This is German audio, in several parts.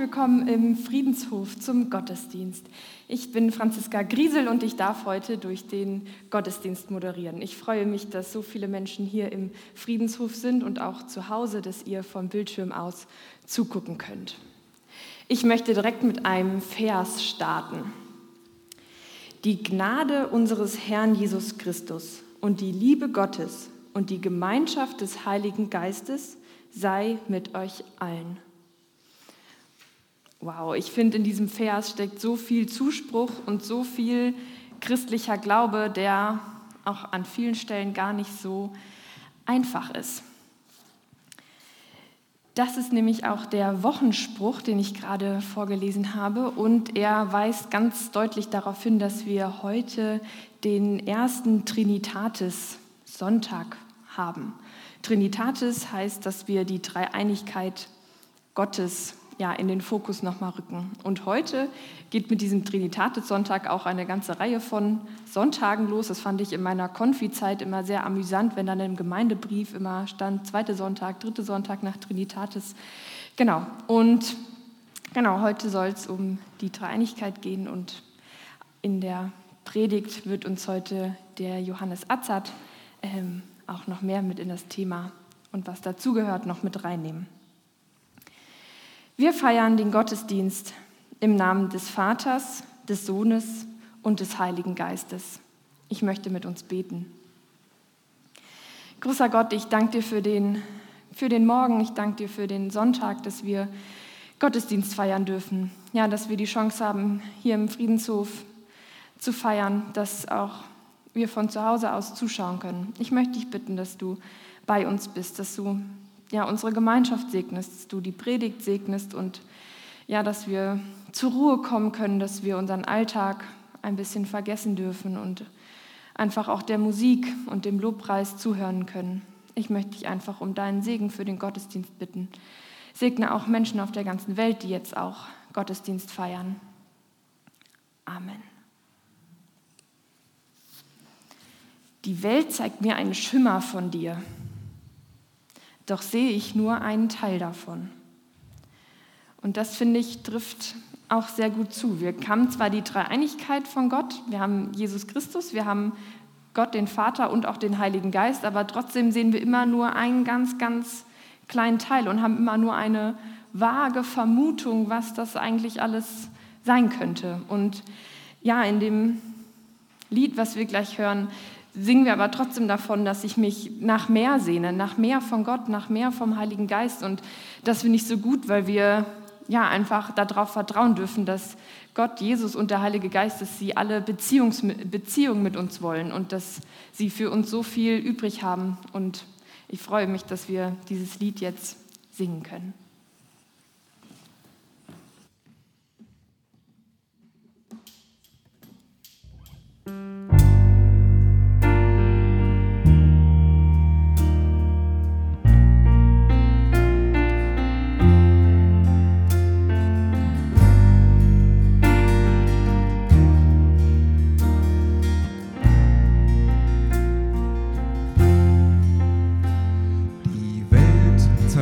willkommen im Friedenshof zum Gottesdienst. Ich bin Franziska Griesel und ich darf heute durch den Gottesdienst moderieren. Ich freue mich, dass so viele Menschen hier im Friedenshof sind und auch zu Hause, dass ihr vom Bildschirm aus zugucken könnt. Ich möchte direkt mit einem Vers starten. Die Gnade unseres Herrn Jesus Christus und die Liebe Gottes und die Gemeinschaft des Heiligen Geistes sei mit euch allen. Wow, ich finde, in diesem Vers steckt so viel Zuspruch und so viel christlicher Glaube, der auch an vielen Stellen gar nicht so einfach ist. Das ist nämlich auch der Wochenspruch, den ich gerade vorgelesen habe. Und er weist ganz deutlich darauf hin, dass wir heute den ersten Trinitatis-Sonntag haben. Trinitatis heißt, dass wir die Dreieinigkeit Gottes ja, in den Fokus nochmal rücken. Und heute geht mit diesem Trinitatis-Sonntag auch eine ganze Reihe von Sonntagen los. Das fand ich in meiner Konfi-Zeit immer sehr amüsant, wenn dann im Gemeindebrief immer stand, zweite Sonntag, dritte Sonntag nach Trinitatis. Genau, und genau, heute soll es um die Dreieinigkeit gehen und in der Predigt wird uns heute der Johannes Atzat ähm, auch noch mehr mit in das Thema und was dazugehört noch mit reinnehmen. Wir feiern den Gottesdienst im Namen des Vaters, des Sohnes und des Heiligen Geistes. Ich möchte mit uns beten. Großer Gott, ich danke dir für den, für den Morgen, ich danke dir für den Sonntag, dass wir Gottesdienst feiern dürfen. Ja, dass wir die Chance haben, hier im Friedenshof zu feiern, dass auch wir von zu Hause aus zuschauen können. Ich möchte dich bitten, dass du bei uns bist, dass du ja, unsere Gemeinschaft segnest, dass du die Predigt segnest und ja, dass wir zur Ruhe kommen können, dass wir unseren Alltag ein bisschen vergessen dürfen und einfach auch der Musik und dem Lobpreis zuhören können. Ich möchte dich einfach um deinen Segen für den Gottesdienst bitten. Segne auch Menschen auf der ganzen Welt, die jetzt auch Gottesdienst feiern. Amen. Die Welt zeigt mir einen Schimmer von dir, doch sehe ich nur einen Teil davon. Und das, finde ich, trifft auch sehr gut zu. Wir haben zwar die Dreieinigkeit von Gott, wir haben Jesus Christus, wir haben Gott, den Vater und auch den Heiligen Geist, aber trotzdem sehen wir immer nur einen ganz, ganz kleinen Teil und haben immer nur eine vage Vermutung, was das eigentlich alles sein könnte. Und ja, in dem Lied, was wir gleich hören, singen wir aber trotzdem davon, dass ich mich nach mehr sehne, nach mehr von Gott, nach mehr vom Heiligen Geist. Und das finde ich so gut, weil wir ja, einfach darauf vertrauen dürfen, dass Gott, Jesus und der Heilige Geist, dass sie alle Beziehungs Beziehungen mit uns wollen und dass sie für uns so viel übrig haben. Und ich freue mich, dass wir dieses Lied jetzt singen können.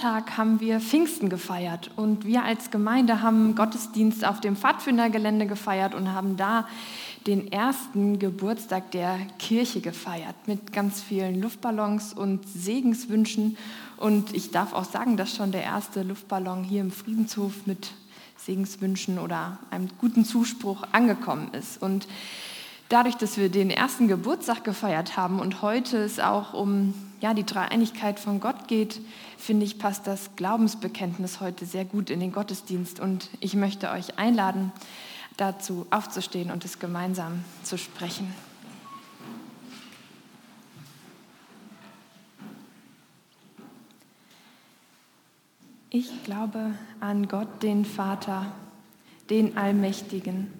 Sonntag haben wir Pfingsten gefeiert und wir als Gemeinde haben Gottesdienst auf dem Pfadfindergelände gefeiert und haben da den ersten Geburtstag der Kirche gefeiert mit ganz vielen Luftballons und Segenswünschen. Und ich darf auch sagen, dass schon der erste Luftballon hier im Friedenshof mit Segenswünschen oder einem guten Zuspruch angekommen ist. Und dadurch, dass wir den ersten Geburtstag gefeiert haben und heute es auch um ja, die Dreieinigkeit von Gott geht, finde ich, passt das Glaubensbekenntnis heute sehr gut in den Gottesdienst. Und ich möchte euch einladen, dazu aufzustehen und es gemeinsam zu sprechen. Ich glaube an Gott, den Vater, den Allmächtigen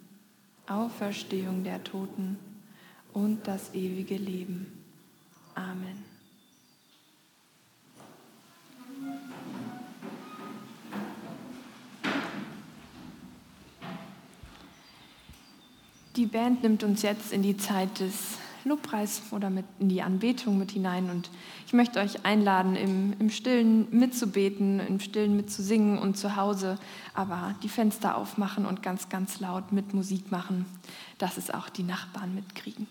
Auferstehung der Toten und das ewige Leben. Amen. Die Band nimmt uns jetzt in die Zeit des Lobpreis oder mit in die Anbetung mit hinein. Und ich möchte euch einladen, im, im Stillen mitzubeten, im Stillen mitzusingen und zu Hause aber die Fenster aufmachen und ganz, ganz laut mit Musik machen, dass es auch die Nachbarn mitkriegen.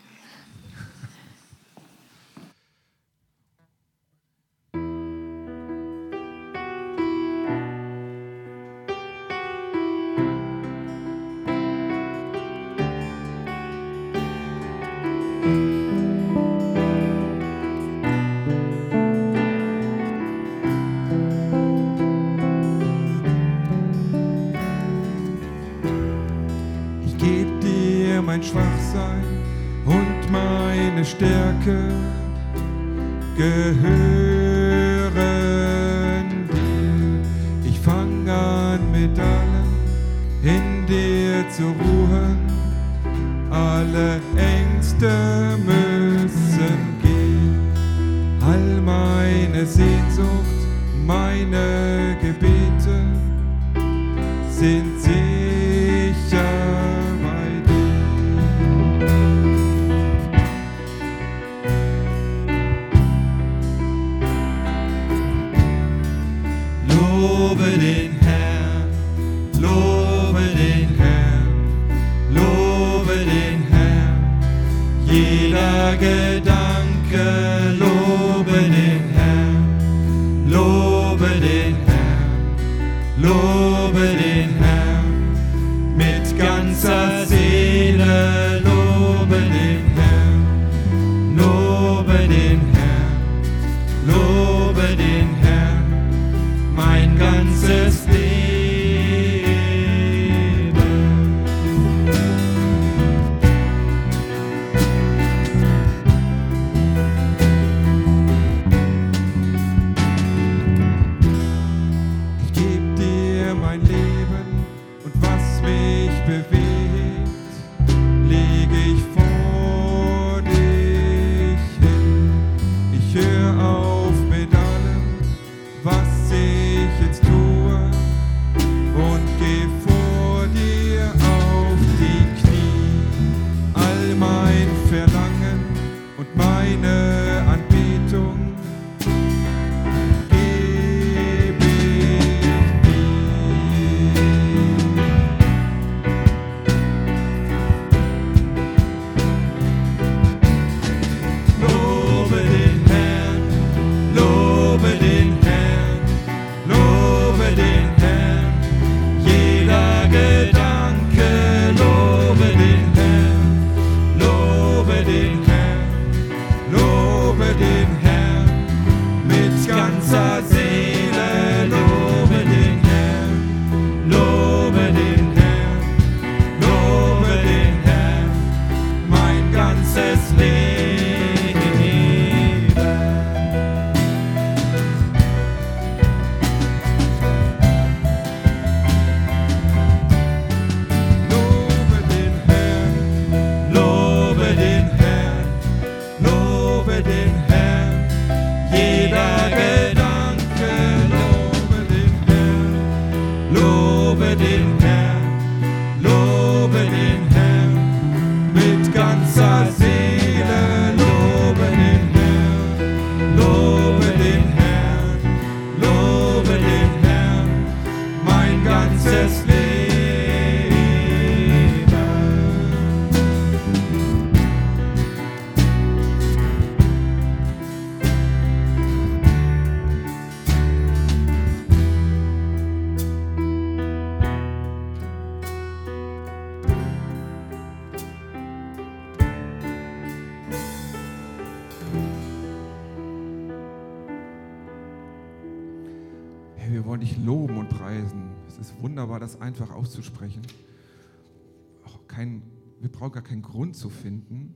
Grund zu finden.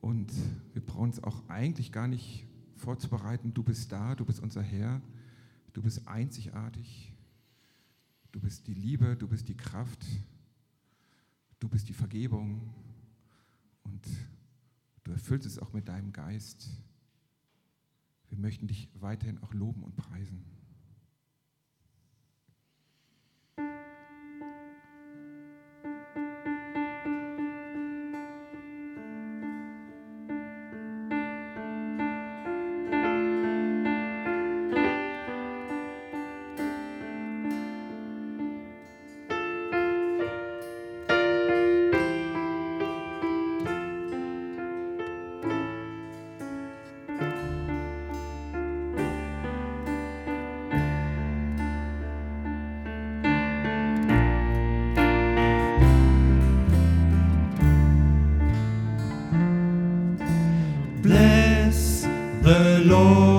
Und wir brauchen uns auch eigentlich gar nicht vorzubereiten, du bist da, du bist unser Herr, du bist einzigartig, du bist die Liebe, du bist die Kraft, du bist die Vergebung und du erfüllst es auch mit deinem Geist. Wir möchten dich weiterhin auch loben und preisen. Lord.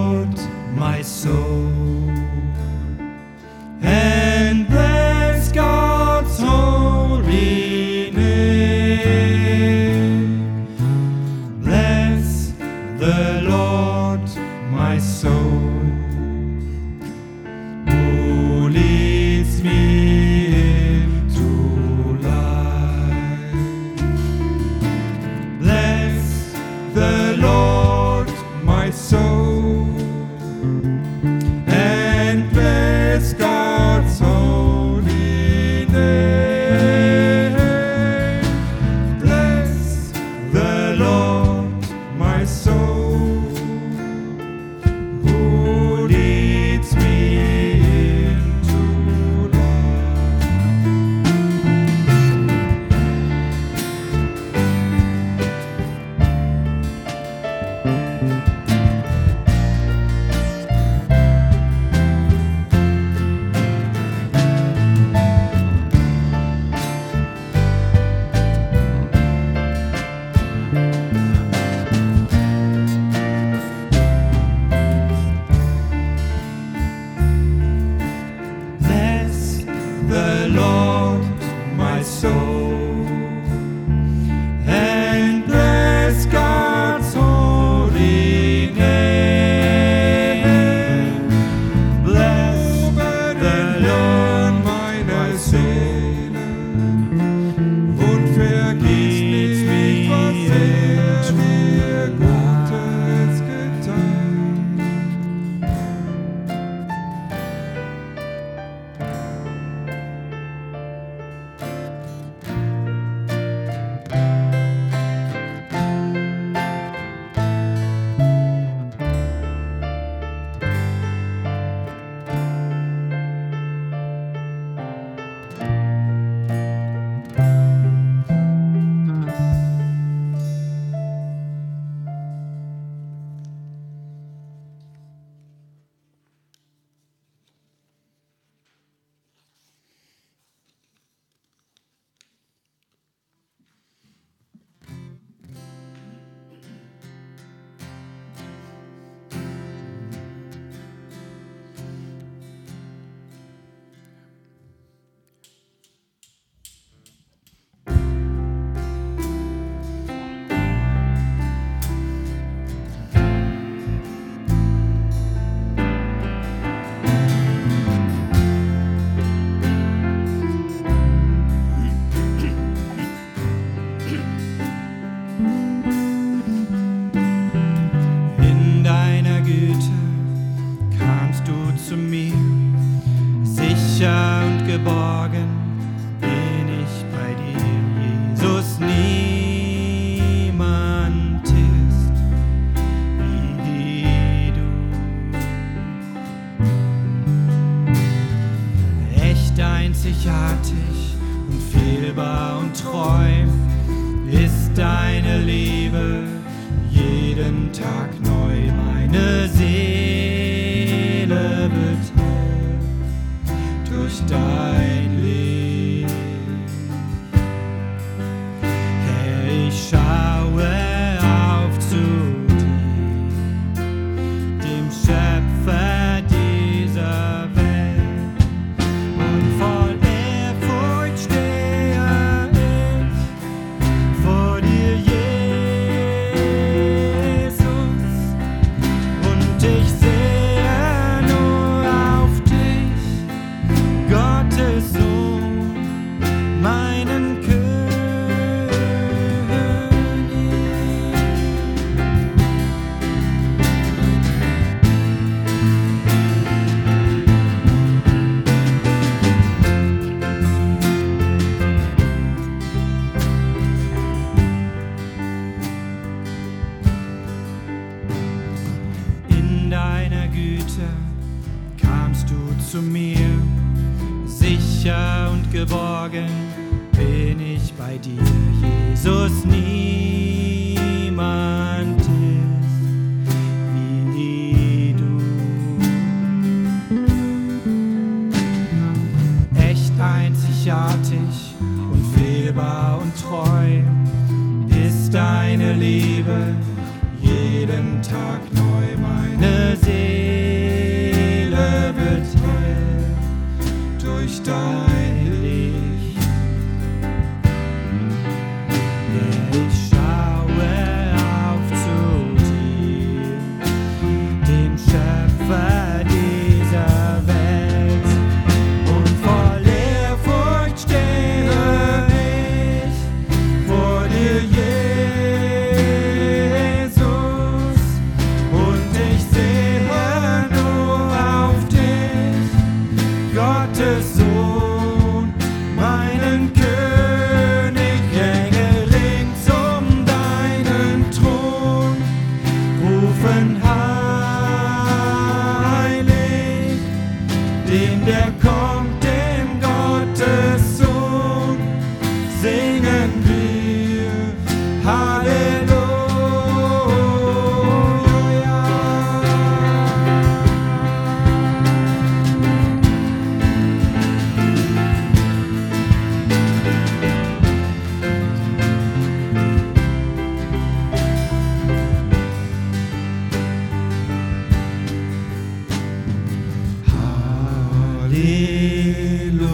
Hello.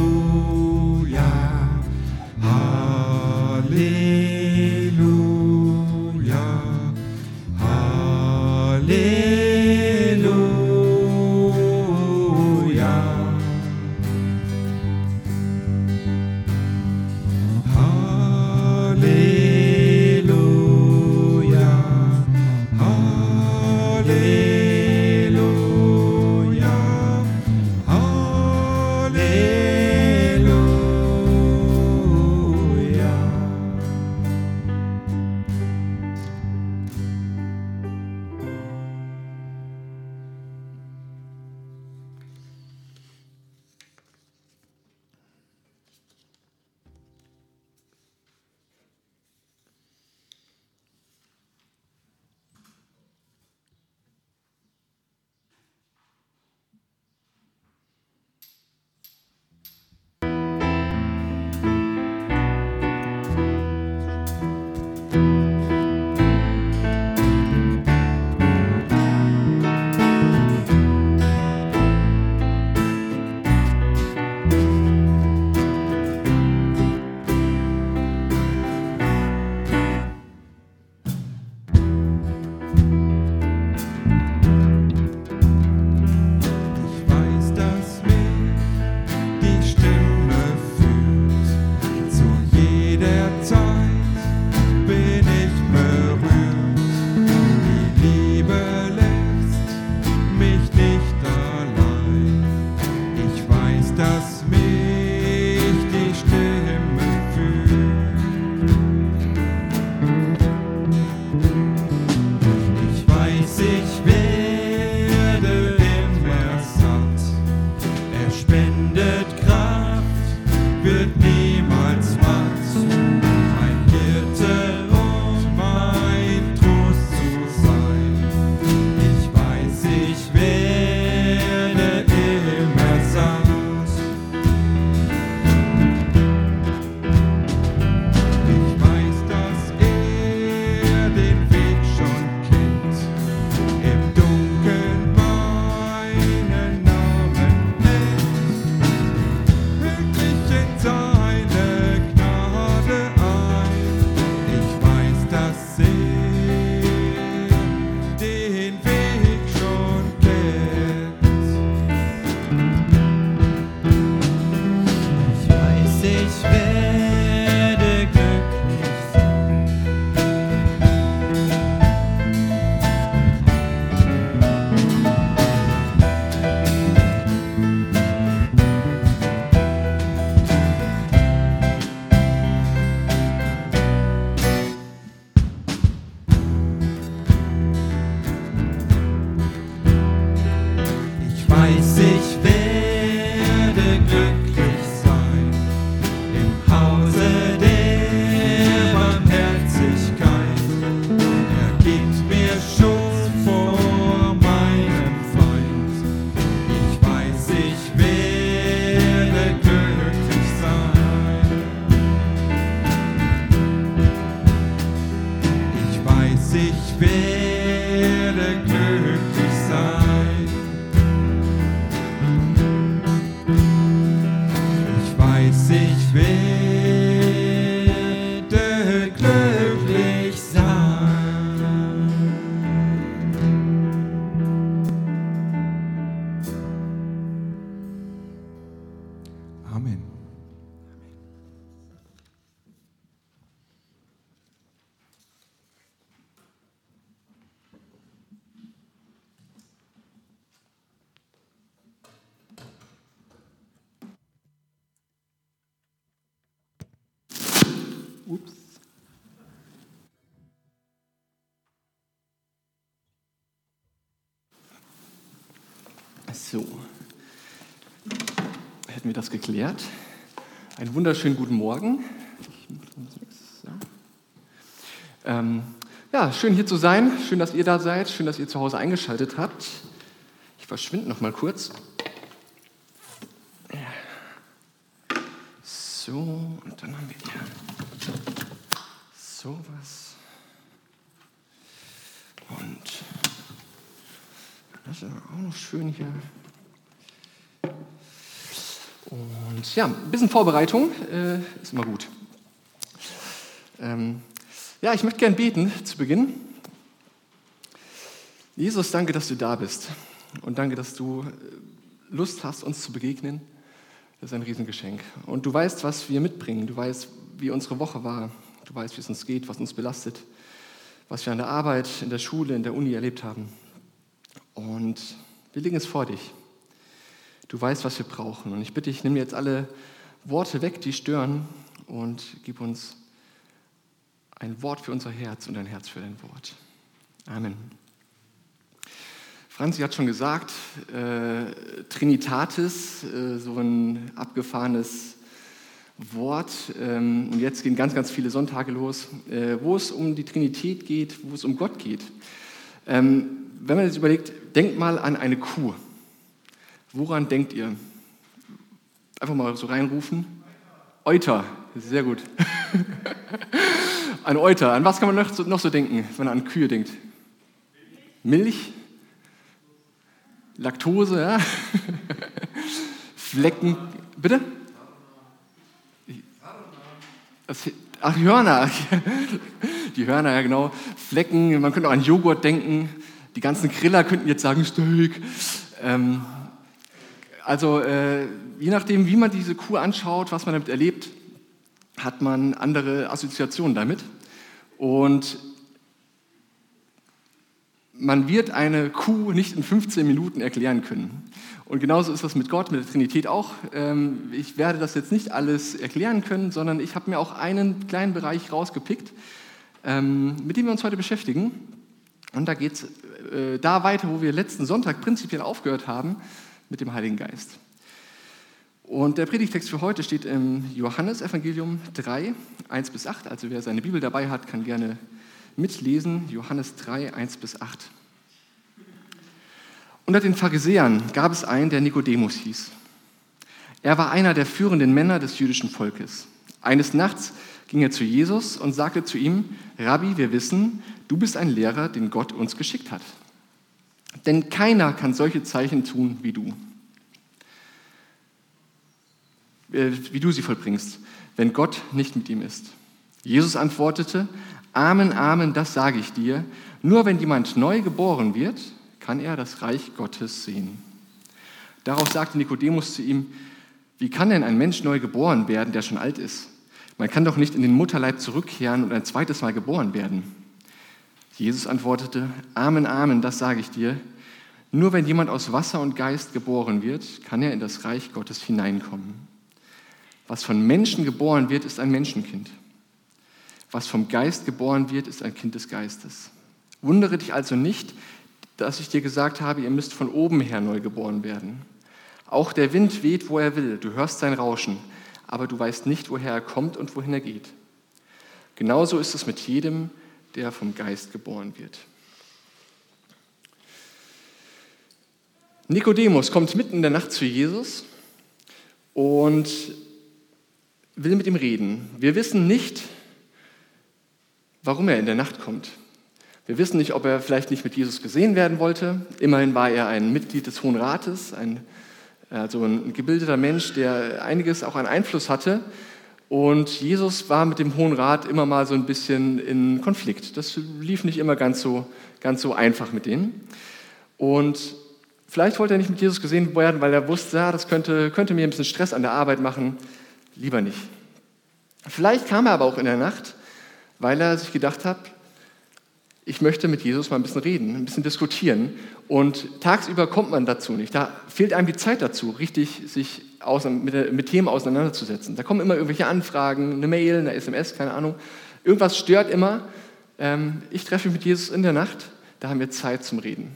So, hätten wir das geklärt. Einen wunderschönen guten Morgen. Ähm, ja, schön hier zu sein. Schön, dass ihr da seid. Schön, dass ihr zu Hause eingeschaltet habt. Ich verschwinde noch mal kurz. So, und dann haben wir hier sowas. Und das ist auch noch schön hier. Und ja, ein bisschen Vorbereitung äh, ist immer gut. Ähm, ja, ich möchte gern beten zu Beginn. Jesus, danke, dass du da bist. Und danke, dass du äh, Lust hast, uns zu begegnen. Das ist ein Riesengeschenk. Und du weißt, was wir mitbringen. Du weißt, wie unsere Woche war. Du weißt, wie es uns geht, was uns belastet, was wir an der Arbeit, in der Schule, in der Uni erlebt haben. Und wir legen es vor dich. Du weißt, was wir brauchen. Und ich bitte dich, nimm jetzt alle Worte weg, die stören, und gib uns ein Wort für unser Herz und ein Herz für dein Wort. Amen. Franzi hat schon gesagt, äh, Trinitatis, äh, so ein abgefahrenes Wort. Ähm, und jetzt gehen ganz, ganz viele Sonntage los, äh, wo es um die Trinität geht, wo es um Gott geht. Ähm, wenn man jetzt überlegt, denkt mal an eine Kuh. Woran denkt ihr? Einfach mal so reinrufen. Euter, sehr gut. an Euter. An was kann man noch so, noch so denken, wenn man an Kühe denkt? Milch? Laktose, ja? Flecken. Bitte? Ach, Hörner. Die Hörner, ja genau. Flecken, man könnte auch an Joghurt denken. Die ganzen Griller könnten jetzt sagen Steak. Ähm, also äh, je nachdem, wie man diese Kuh anschaut, was man damit erlebt, hat man andere Assoziationen damit. Und man wird eine Kuh nicht in 15 Minuten erklären können. Und genauso ist das mit Gott, mit der Trinität auch. Ähm, ich werde das jetzt nicht alles erklären können, sondern ich habe mir auch einen kleinen Bereich rausgepickt, ähm, mit dem wir uns heute beschäftigen. Und da geht es äh, da weiter, wo wir letzten Sonntag prinzipiell aufgehört haben, mit dem Heiligen Geist. Und der Predigtext für heute steht im Johannesevangelium 3, 1 bis 8. Also wer seine Bibel dabei hat, kann gerne mitlesen. Johannes 3, 1 bis 8. Unter den Pharisäern gab es einen, der Nikodemus hieß. Er war einer der führenden Männer des jüdischen Volkes. Eines Nachts ging er zu Jesus und sagte zu ihm, Rabbi, wir wissen, du bist ein Lehrer, den Gott uns geschickt hat. Denn keiner kann solche Zeichen tun wie du, äh, wie du sie vollbringst, wenn Gott nicht mit ihm ist. Jesus antwortete, Amen, Amen, das sage ich dir. Nur wenn jemand neu geboren wird, kann er das Reich Gottes sehen. Darauf sagte Nikodemus zu ihm, wie kann denn ein Mensch neu geboren werden, der schon alt ist? Man kann doch nicht in den Mutterleib zurückkehren und ein zweites Mal geboren werden. Jesus antwortete, Amen, Amen, das sage ich dir. Nur wenn jemand aus Wasser und Geist geboren wird, kann er in das Reich Gottes hineinkommen. Was von Menschen geboren wird, ist ein Menschenkind. Was vom Geist geboren wird, ist ein Kind des Geistes. Wundere dich also nicht, dass ich dir gesagt habe, ihr müsst von oben her neu geboren werden. Auch der Wind weht, wo er will, du hörst sein Rauschen, aber du weißt nicht, woher er kommt und wohin er geht. Genauso ist es mit jedem, der vom Geist geboren wird. Nikodemus kommt mitten in der Nacht zu Jesus und will mit ihm reden. Wir wissen nicht, warum er in der Nacht kommt. Wir wissen nicht, ob er vielleicht nicht mit Jesus gesehen werden wollte. Immerhin war er ein Mitglied des Hohen Rates, ein, also ein gebildeter Mensch, der einiges auch an Einfluss hatte. Und Jesus war mit dem Hohen Rat immer mal so ein bisschen in Konflikt. Das lief nicht immer ganz so, ganz so einfach mit denen. Und vielleicht wollte er nicht mit Jesus gesehen werden, weil er wusste, ja, das könnte, könnte mir ein bisschen Stress an der Arbeit machen. Lieber nicht. Vielleicht kam er aber auch in der Nacht, weil er sich gedacht hat, ich möchte mit Jesus mal ein bisschen reden, ein bisschen diskutieren. Und tagsüber kommt man dazu nicht. Da fehlt einem die Zeit dazu, richtig sich mit, mit Themen auseinanderzusetzen. Da kommen immer irgendwelche Anfragen, eine Mail, eine SMS, keine Ahnung. Irgendwas stört immer. Ähm, ich treffe mich mit Jesus in der Nacht, da haben wir Zeit zum Reden.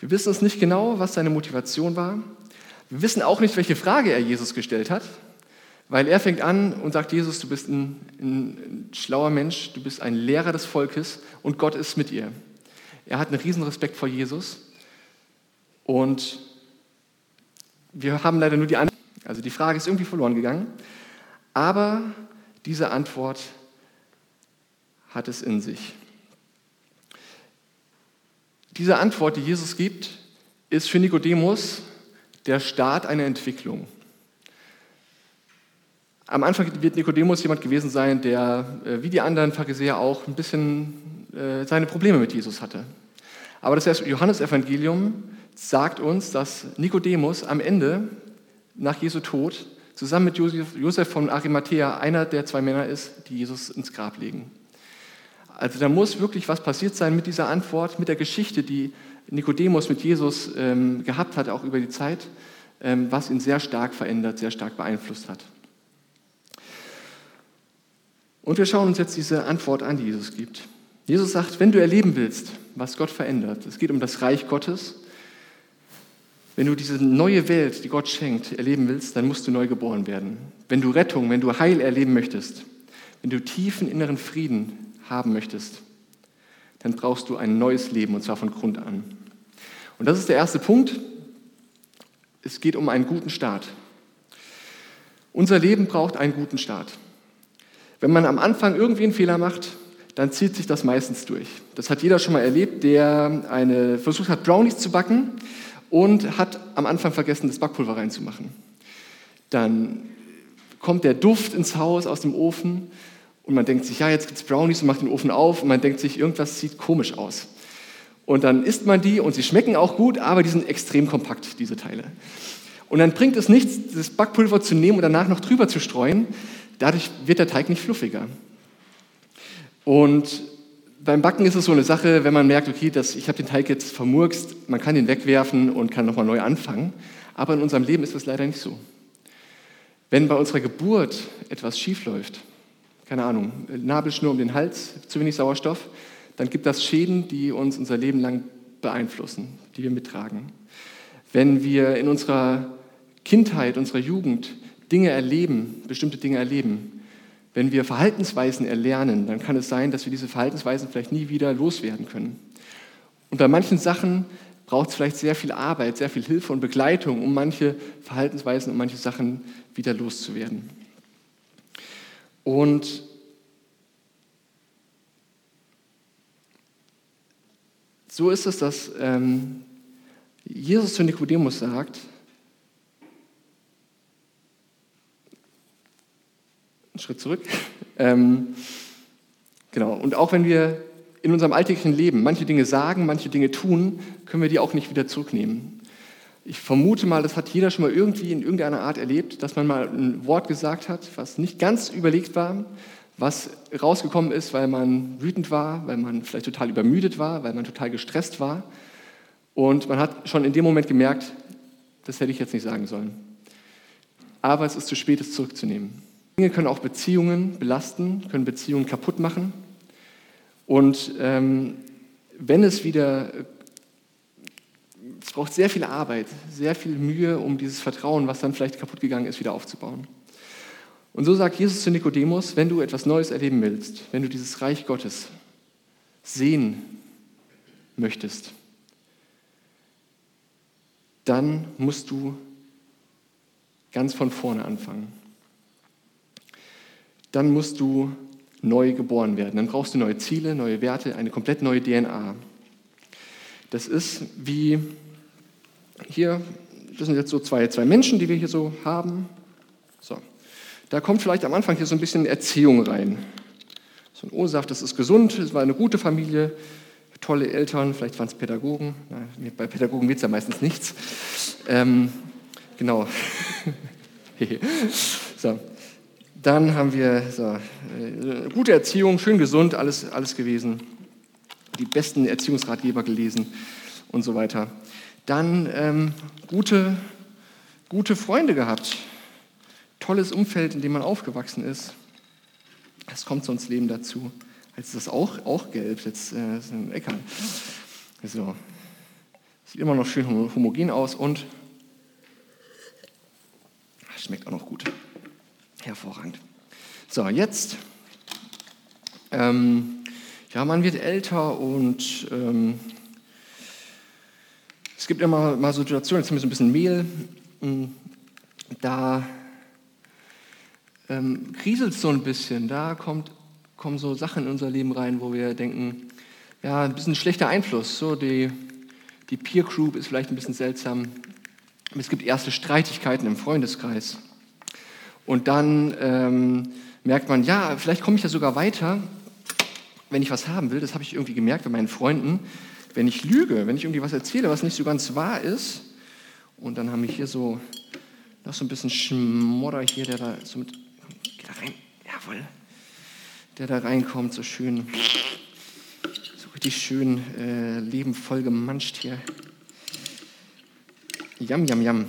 Wir wissen es nicht genau, was seine Motivation war. Wir wissen auch nicht, welche Frage er Jesus gestellt hat. Weil er fängt an und sagt, Jesus, du bist ein, ein, schlauer Mensch, du bist ein Lehrer des Volkes und Gott ist mit ihr. Er hat einen riesen Respekt vor Jesus und wir haben leider nur die Antwort, also die Frage ist irgendwie verloren gegangen, aber diese Antwort hat es in sich. Diese Antwort, die Jesus gibt, ist für Nikodemus der Start einer Entwicklung. Am Anfang wird Nikodemus jemand gewesen sein, der, äh, wie die anderen Pharisäer auch, ein bisschen äh, seine Probleme mit Jesus hatte. Aber das Johannesevangelium sagt uns, dass Nikodemus am Ende, nach Jesu Tod, zusammen mit Josef von Arimathea einer der zwei Männer ist, die Jesus ins Grab legen. Also da muss wirklich was passiert sein mit dieser Antwort, mit der Geschichte, die Nikodemus mit Jesus ähm, gehabt hat, auch über die Zeit, ähm, was ihn sehr stark verändert, sehr stark beeinflusst hat. Und wir schauen uns jetzt diese Antwort an, die Jesus gibt. Jesus sagt, wenn du erleben willst, was Gott verändert, es geht um das Reich Gottes, wenn du diese neue Welt, die Gott schenkt, erleben willst, dann musst du neu geboren werden. Wenn du Rettung, wenn du Heil erleben möchtest, wenn du tiefen inneren Frieden haben möchtest, dann brauchst du ein neues Leben und zwar von Grund an. Und das ist der erste Punkt. Es geht um einen guten Start. Unser Leben braucht einen guten Start. Wenn man am Anfang irgendwie einen Fehler macht, dann zieht sich das meistens durch. Das hat jeder schon mal erlebt, der eine, versucht hat, Brownies zu backen und hat am Anfang vergessen, das Backpulver reinzumachen. Dann kommt der Duft ins Haus aus dem Ofen und man denkt sich, ja, jetzt gibt es Brownies und macht den Ofen auf und man denkt sich, irgendwas sieht komisch aus. Und dann isst man die und sie schmecken auch gut, aber die sind extrem kompakt, diese Teile. Und dann bringt es nichts, das Backpulver zu nehmen und danach noch drüber zu streuen, Dadurch wird der Teig nicht fluffiger. Und beim Backen ist es so eine Sache, wenn man merkt, okay, das, ich habe den Teig jetzt vermurkst, man kann ihn wegwerfen und kann nochmal neu anfangen. Aber in unserem Leben ist das leider nicht so. Wenn bei unserer Geburt etwas schiefläuft, keine Ahnung, Nabelschnur um den Hals, zu wenig Sauerstoff, dann gibt das Schäden, die uns unser Leben lang beeinflussen, die wir mittragen. Wenn wir in unserer Kindheit, unserer Jugend Dinge erleben, bestimmte Dinge erleben, wenn wir Verhaltensweisen erlernen, dann kann es sein, dass wir diese Verhaltensweisen vielleicht nie wieder loswerden können. Und bei manchen Sachen braucht es vielleicht sehr viel Arbeit, sehr viel Hilfe und Begleitung, um manche Verhaltensweisen und manche Sachen wieder loszuwerden. Und so ist es, dass ähm, Jesus zu Nikodemus sagt, einen Schritt zurück. Ähm, genau, und auch wenn wir in unserem alltäglichen Leben manche Dinge sagen, manche Dinge tun, können wir die auch nicht wieder zurücknehmen. Ich vermute mal, das hat jeder schon mal irgendwie in irgendeiner Art erlebt, dass man mal ein Wort gesagt hat, was nicht ganz überlegt war, was rausgekommen ist, weil man wütend war, weil man vielleicht total übermüdet war, weil man total gestresst war. Und man hat schon in dem Moment gemerkt, das hätte ich jetzt nicht sagen sollen. Aber es ist zu spät, es zurückzunehmen. Dinge können auch Beziehungen belasten, können Beziehungen kaputt machen. Und ähm, wenn es wieder, es braucht sehr viel Arbeit, sehr viel Mühe, um dieses Vertrauen, was dann vielleicht kaputt gegangen ist, wieder aufzubauen. Und so sagt Jesus zu Nikodemus, wenn du etwas Neues erleben willst, wenn du dieses Reich Gottes sehen möchtest, dann musst du ganz von vorne anfangen dann musst du neu geboren werden. Dann brauchst du neue Ziele, neue Werte, eine komplett neue DNA. Das ist wie hier, das sind jetzt so zwei, zwei Menschen, die wir hier so haben. So. Da kommt vielleicht am Anfang hier so ein bisschen Erziehung rein. So ein O sagt, das ist gesund, es war eine gute Familie, tolle Eltern, vielleicht waren es Pädagogen. Na, bei Pädagogen wird es ja meistens nichts. Ähm, genau. so. Dann haben wir so, äh, gute Erziehung, schön gesund, alles, alles gewesen. Die besten Erziehungsratgeber gelesen und so weiter. Dann ähm, gute, gute Freunde gehabt. Tolles Umfeld, in dem man aufgewachsen ist. Es kommt sonst Leben dazu. Jetzt ist das auch, auch gelb, jetzt äh, ist ein Eckern. So. Sieht immer noch schön homogen aus und schmeckt auch noch gut. Hervorragend. So, jetzt, ähm, ja, man wird älter und ähm, es gibt immer mal Situationen, jetzt haben wir so ein bisschen Mehl, hm, da ähm, kriselt es so ein bisschen, da kommt, kommen so Sachen in unser Leben rein, wo wir denken, ja, ein bisschen schlechter Einfluss, so die, die Peer Group ist vielleicht ein bisschen seltsam, es gibt erste Streitigkeiten im Freundeskreis. Und dann ähm, merkt man, ja, vielleicht komme ich ja sogar weiter, wenn ich was haben will. Das habe ich irgendwie gemerkt bei meinen Freunden. Wenn ich lüge, wenn ich irgendwie was erzähle, was nicht so ganz wahr ist, und dann haben wir hier so noch so ein bisschen Schmodder hier, der da so mit, geh da rein, jawohl, der da reinkommt, so schön, so richtig schön äh, lebenvoll gemanscht hier. Jam, jam, jam.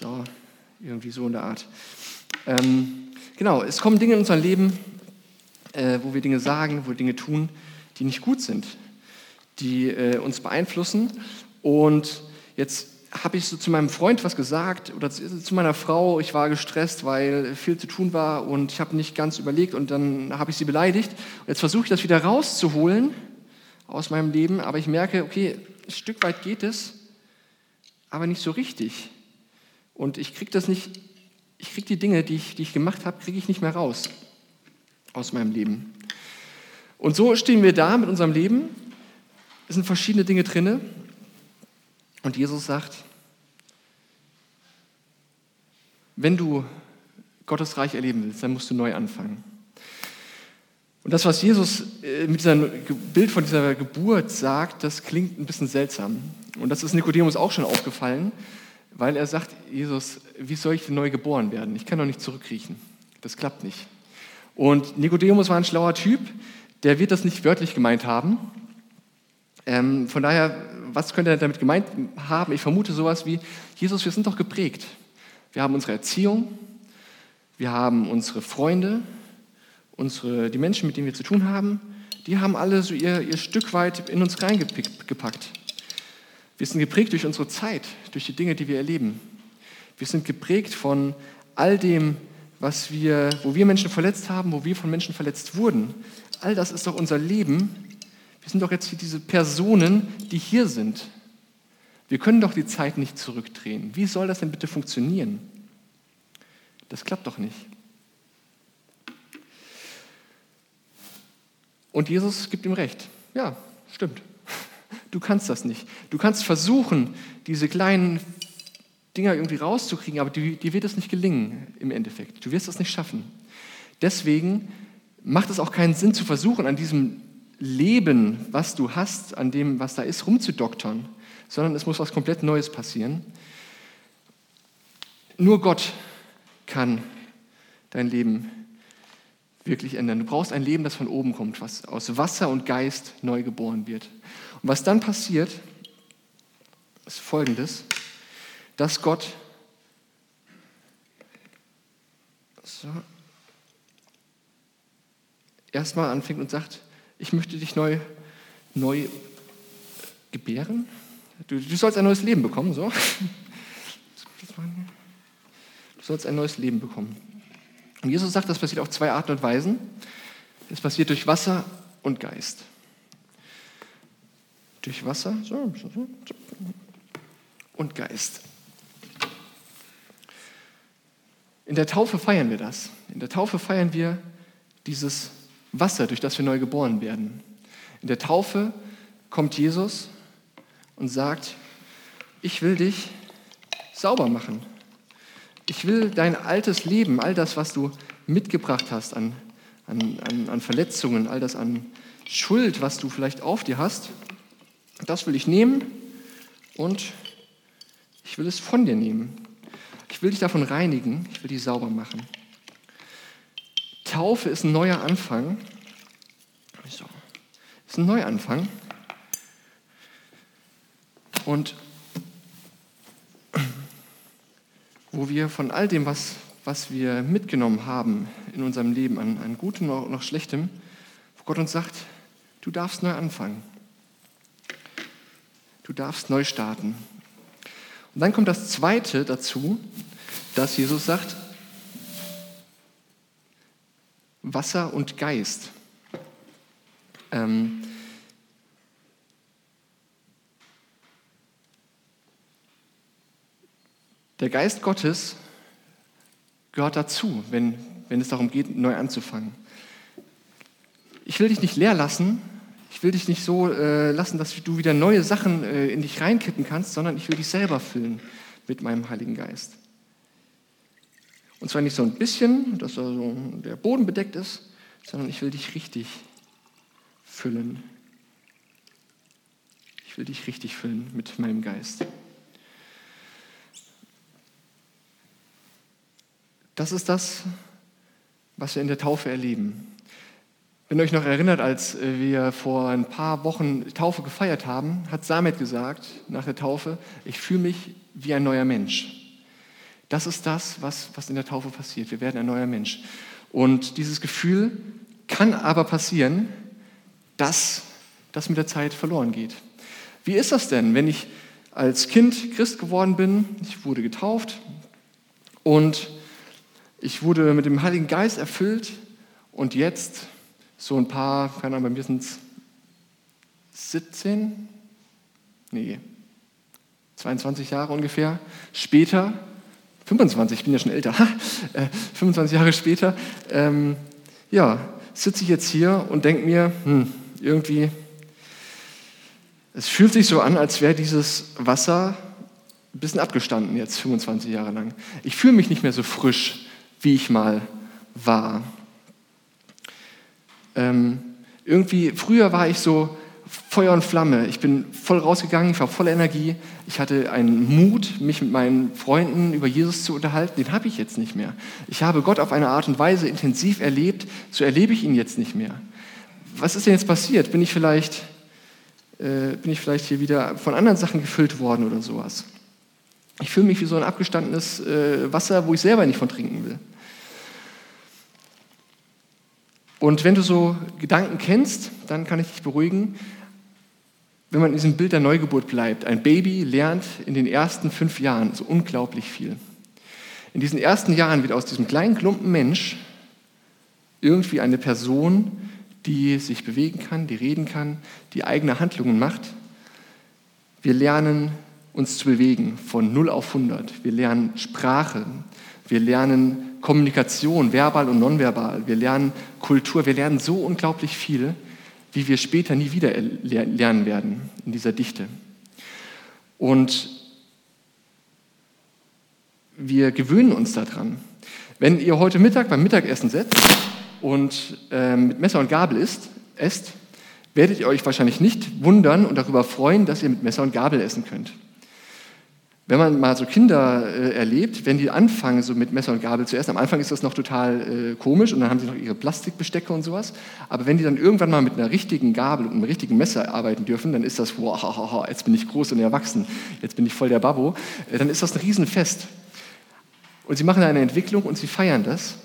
So, irgendwie so in der Art. Ähm, genau, es kommen Dinge in unser Leben, äh, wo wir Dinge sagen, wo wir Dinge tun, die nicht gut sind, die äh, uns beeinflussen. Und jetzt habe ich so zu meinem Freund was gesagt oder zu, zu meiner Frau, ich war gestresst, weil viel zu tun war und ich habe nicht ganz überlegt und dann habe ich sie beleidigt. Und jetzt versuche ich das wieder rauszuholen aus meinem Leben, aber ich merke, okay, ein Stück weit geht es, aber nicht so richtig. Und ich kriege das nicht, ich kriege die Dinge, die ich, die ich gemacht habe, kriege ich nicht mehr raus aus meinem Leben. Und so stehen wir da mit unserem Leben. Es sind verschiedene Dinge drinne. Und Jesus sagt, wenn du Gottes Reich erleben willst, dann musst du neu anfangen. Und das, was Jesus äh, mit diesem Bild von dieser Geburt sagt, das klingt ein bisschen seltsam. Und das ist Nikodemus auch schon aufgefallen weil er sagt, Jesus, wie soll ich denn neu geboren werden? Ich kann doch nicht zurückkriechen. Das klappt nicht. Und Nikodemus war ein schlauer Typ, der wird das nicht wörtlich gemeint haben. Ähm, von daher, was könnte er damit gemeint haben? Ich vermute sowas wie, Jesus, wir sind doch geprägt. Wir haben unsere Erziehung, wir haben unsere Freunde, unsere, die Menschen, mit denen wir zu tun haben, die haben alle so ihr, ihr Stück weit in uns reingepackt. Wir sind geprägt durch unsere Zeit, durch die Dinge, die wir erleben. Wir sind geprägt von all dem, was wir, wo wir Menschen verletzt haben, wo wir von Menschen verletzt wurden. All das ist doch unser Leben. Wir sind doch jetzt diese Personen, die hier sind. Wir können doch die Zeit nicht zurückdrehen. Wie soll das denn bitte funktionieren? Das klappt doch nicht. Und Jesus gibt ihm recht. Ja, stimmt. Du kannst das nicht. Du kannst versuchen, diese kleinen Dinger irgendwie rauszukriegen, aber dir, wird es nicht gelingen im Endeffekt. Du wirst es nicht schaffen. Deswegen macht es auch keinen Sinn zu versuchen, an diesem Leben, was du hast, an dem, was da ist, rumzudoktern, sondern es muss was komplett Neues passieren. Nur Gott kann dein Leben wirklich ändern. Du brauchst ein Leben, das von oben kommt, was aus Wasser und Geist neu geboren wird. Und was dann passiert, ist folgendes, dass Gott so, erstmal anfängt und sagt, ich möchte dich neu, neu gebären. Du, du sollst ein neues Leben bekommen, so. Du sollst ein neues Leben bekommen. Und Jesus sagt, das passiert auf zwei Arten und Weisen. Es passiert durch Wasser und Geist durch Wasser und Geist. In der Taufe feiern wir das. In der Taufe feiern wir dieses Wasser, durch das wir neu geboren werden. In der Taufe kommt Jesus und sagt, ich will dich sauber machen. Ich will dein altes Leben, all das, was du mitgebracht hast an, an, an, Verletzungen, all das an Schuld, was du vielleicht auf dir hast, das will ich nehmen und ich will es von dir nehmen. Ich will dich davon reinigen, ich will dich sauber machen. Taufe ist ein neuer Anfang. So. Ist ein Neuanfang. Und wo wir von all dem, was, was wir mitgenommen haben in unserem Leben, an, an Gutem und noch Schlechtem, wo Gott uns sagt, du darfst neu anfangen. Du darfst neu starten. Und dann kommt das Zweite dazu, dass Jesus sagt, Wasser und Geist. Ähm, Der Geist Gottes gehört dazu, wenn, wenn es darum geht, neu anzufangen. Ich will dich nicht leer lassen, ich will dich nicht so äh, lassen, dass du wieder neue Sachen äh, in dich reinkippen kannst, sondern ich will dich selber füllen mit meinem Heiligen Geist. Und zwar nicht so ein bisschen, dass also der Boden bedeckt ist, sondern ich will dich richtig füllen. Ich will dich richtig füllen mit meinem Geist. Das ist das, was wir in der Taufe erleben. Wenn ihr euch noch erinnert, als wir vor ein paar Wochen Taufe gefeiert haben, hat Samet gesagt nach der Taufe, ich fühle mich wie ein neuer Mensch. Das ist das, was, was in der Taufe passiert. Wir werden ein neuer Mensch. Und dieses Gefühl kann aber passieren, dass das mit der Zeit verloren geht. Wie ist das denn, wenn ich als Kind Christ geworden bin, ich wurde getauft und ich wurde mit dem Heiligen Geist erfüllt und jetzt, so ein paar, keine Ahnung, bei mir sind es 17, nee, 22 Jahre ungefähr, später, 25, ich bin ja schon älter, äh, 25 Jahre später, ähm, ja, sitze ich jetzt hier und denke mir, hm, irgendwie, es fühlt sich so an, als wäre dieses Wasser ein bisschen abgestanden jetzt, 25 Jahre lang. Ich fühle mich nicht mehr so frisch wie ich mal war. Ähm, irgendwie, früher war ich so Feuer und Flamme. Ich bin voll rausgegangen, ich war voller Energie. Ich hatte einen Mut, mich mit meinen Freunden über Jesus zu unterhalten. Den habe ich jetzt nicht mehr. Ich habe Gott auf eine Art und Weise intensiv erlebt, so erlebe ich ihn jetzt nicht mehr. Was ist denn jetzt passiert? Bin ich vielleicht, äh, bin ich vielleicht hier wieder von anderen Sachen gefüllt worden oder sowas? Ich fühle mich wie so ein abgestandenes äh, Wasser, wo ich selber nicht von trinken will. Und wenn du so Gedanken kennst, dann kann ich dich beruhigen, wenn man in diesem Bild der Neugeburt bleibt. Ein Baby lernt in den ersten fünf Jahren so unglaublich viel. In diesen ersten Jahren wird aus diesem kleinen Klumpen Mensch irgendwie eine Person, die sich bewegen kann, die reden kann, die eigene Handlungen macht. Wir lernen uns zu bewegen von 0 auf 100. Wir lernen Sprache. Wir lernen Kommunikation, verbal und nonverbal. Wir lernen Kultur. Wir lernen so unglaublich viel, wie wir später nie wieder lernen werden in dieser Dichte. Und wir gewöhnen uns daran. Wenn ihr heute Mittag beim Mittagessen setzt und äh, mit Messer und Gabel isst, esst, werdet ihr euch wahrscheinlich nicht wundern und darüber freuen, dass ihr mit Messer und Gabel essen könnt. Wenn man mal so Kinder äh, erlebt, wenn die anfangen so mit Messer und Gabel zu essen, am Anfang ist das noch total äh, komisch und dann haben sie noch ihre Plastikbestecke und sowas. Aber wenn die dann irgendwann mal mit einer richtigen Gabel und einem richtigen Messer arbeiten dürfen, dann ist das, wow, jetzt bin ich groß und erwachsen, jetzt bin ich voll der Babbo, äh, dann ist das ein Riesenfest. Und sie machen eine Entwicklung und sie feiern das.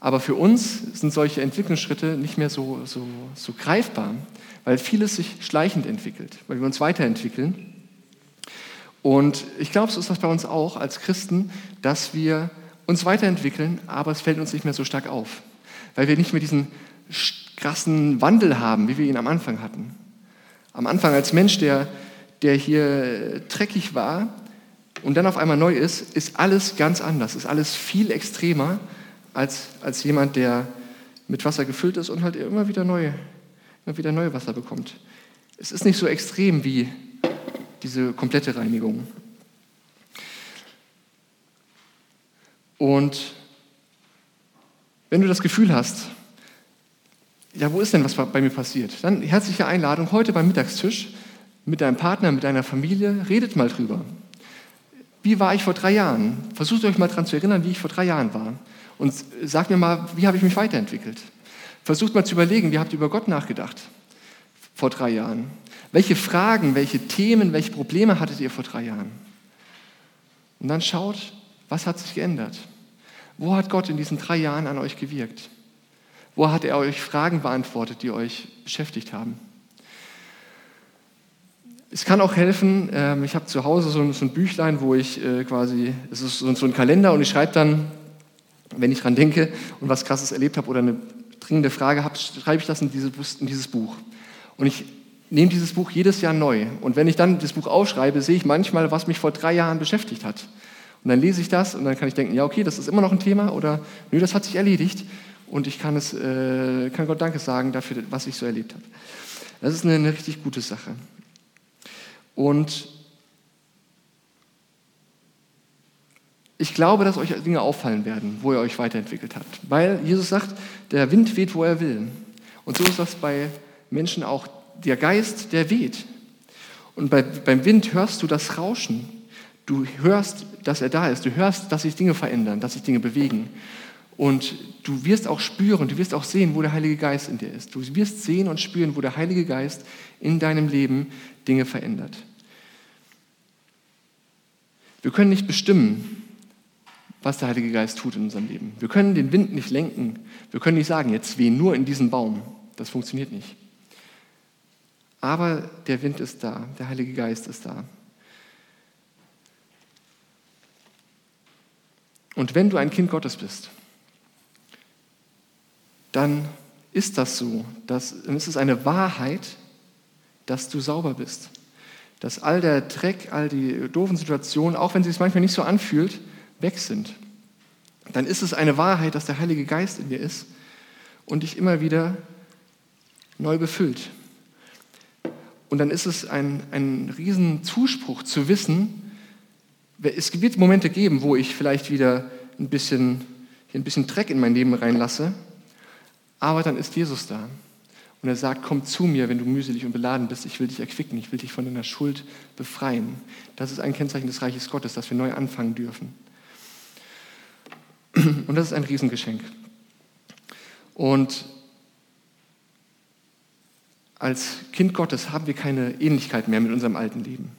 Aber für uns sind solche Entwicklungsschritte nicht mehr so, so, so greifbar, weil vieles sich schleichend entwickelt, weil wir uns weiterentwickeln. Und ich glaube, so ist das bei uns auch als Christen, dass wir uns weiterentwickeln, aber es fällt uns nicht mehr so stark auf, weil wir nicht mehr diesen krassen Wandel haben, wie wir ihn am Anfang hatten. Am Anfang als Mensch, der, der hier dreckig war, und dann auf einmal neu ist, ist alles ganz anders, ist alles viel extremer als, als jemand, der mit Wasser gefüllt ist und halt immer wieder neu, immer wieder neue Wasser bekommt. Es ist nicht so extrem wie diese komplette Reinigung. Und wenn du das Gefühl hast, ja, wo ist denn was bei mir passiert? Dann herzliche Einladung heute beim Mittagstisch mit deinem Partner, mit deiner Familie, redet mal drüber. Wie war ich vor drei Jahren? Versucht euch mal daran zu erinnern, wie ich vor drei Jahren war. Und sagt mir mal, wie habe ich mich weiterentwickelt? Versucht mal zu überlegen, wie habt ihr über Gott nachgedacht vor drei Jahren? Welche Fragen, welche Themen, welche Probleme hattet ihr vor drei Jahren? Und dann schaut, was hat sich geändert? Wo hat Gott in diesen drei Jahren an euch gewirkt? Wo hat er euch Fragen beantwortet, die euch beschäftigt haben? Es kann auch helfen, ähm, ich habe zu Hause so ein, Büchlein, wo ich äh, quasi, es ist so ein Kalender und ich schreibe dann, wenn ich dran denke und was Krasses erlebt habe oder eine dringende Frage habe, schreibe ich das in dieses, in dieses Buch. Und ich nehme dieses Buch jedes Jahr neu. Und wenn ich dann das Buch aufschreibe, sehe ich manchmal, was mich vor drei Jahren beschäftigt hat. Und dann lese ich das und dann kann ich denken, ja, okay, das ist immer noch ein Thema oder nö, das hat sich erledigt. Und ich kann, es, äh, kann Gott Danke sagen dafür, was ich so erlebt habe. Das ist eine, eine richtig gute Sache. Und ich glaube, dass euch Dinge auffallen werden, wo ihr euch weiterentwickelt habt. Weil Jesus sagt, der Wind weht, wo er will. Und so ist das bei Menschen auch. Der Geist, der weht. Und bei, beim Wind hörst du das Rauschen. Du hörst, dass er da ist. Du hörst, dass sich Dinge verändern, dass sich Dinge bewegen. Und du wirst auch spüren, du wirst auch sehen, wo der Heilige Geist in dir ist. Du wirst sehen und spüren, wo der Heilige Geist in deinem Leben Dinge verändert. Wir können nicht bestimmen, was der Heilige Geist tut in unserem Leben. Wir können den Wind nicht lenken. Wir können nicht sagen, jetzt weh nur in diesen Baum. Das funktioniert nicht. Aber der Wind ist da, der Heilige Geist ist da. Und wenn du ein Kind Gottes bist, dann ist das so, dass, dann ist es eine Wahrheit, dass du sauber bist. Dass all der Dreck, all die doofen Situationen, auch wenn sie es manchmal nicht so anfühlt, weg sind. Dann ist es eine Wahrheit, dass der Heilige Geist in dir ist und dich immer wieder neu befüllt. Und dann ist es ein, ein Riesenzuspruch zu wissen, es wird Momente geben, wo ich vielleicht wieder ein bisschen, ein bisschen Dreck in mein Leben reinlasse, aber dann ist Jesus da. Und er sagt, komm zu mir, wenn du mühselig und beladen bist. Ich will dich erquicken, ich will dich von deiner Schuld befreien. Das ist ein Kennzeichen des Reiches Gottes, dass wir neu anfangen dürfen. Und das ist ein Riesengeschenk. Und als Kind Gottes haben wir keine Ähnlichkeit mehr mit unserem alten Leben.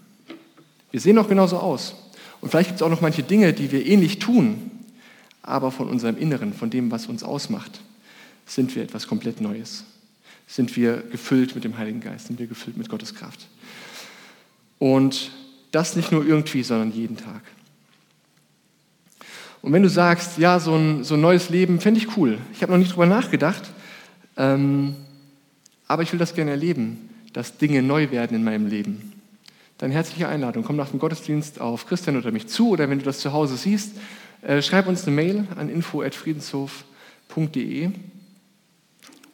Wir sehen auch genauso aus. Und vielleicht gibt es auch noch manche Dinge, die wir ähnlich tun, aber von unserem Inneren, von dem, was uns ausmacht, sind wir etwas komplett Neues sind wir gefüllt mit dem Heiligen Geist, sind wir gefüllt mit Gottes Kraft. Und das nicht nur irgendwie, sondern jeden Tag. Und wenn du sagst, ja, so ein, so ein neues Leben fände ich cool, ich habe noch nicht drüber nachgedacht, ähm, aber ich will das gerne erleben, dass Dinge neu werden in meinem Leben. Dann herzliche Einladung, komm nach dem Gottesdienst auf Christian oder mich zu oder wenn du das zu Hause siehst, äh, schreib uns eine Mail an info.friedenshof.de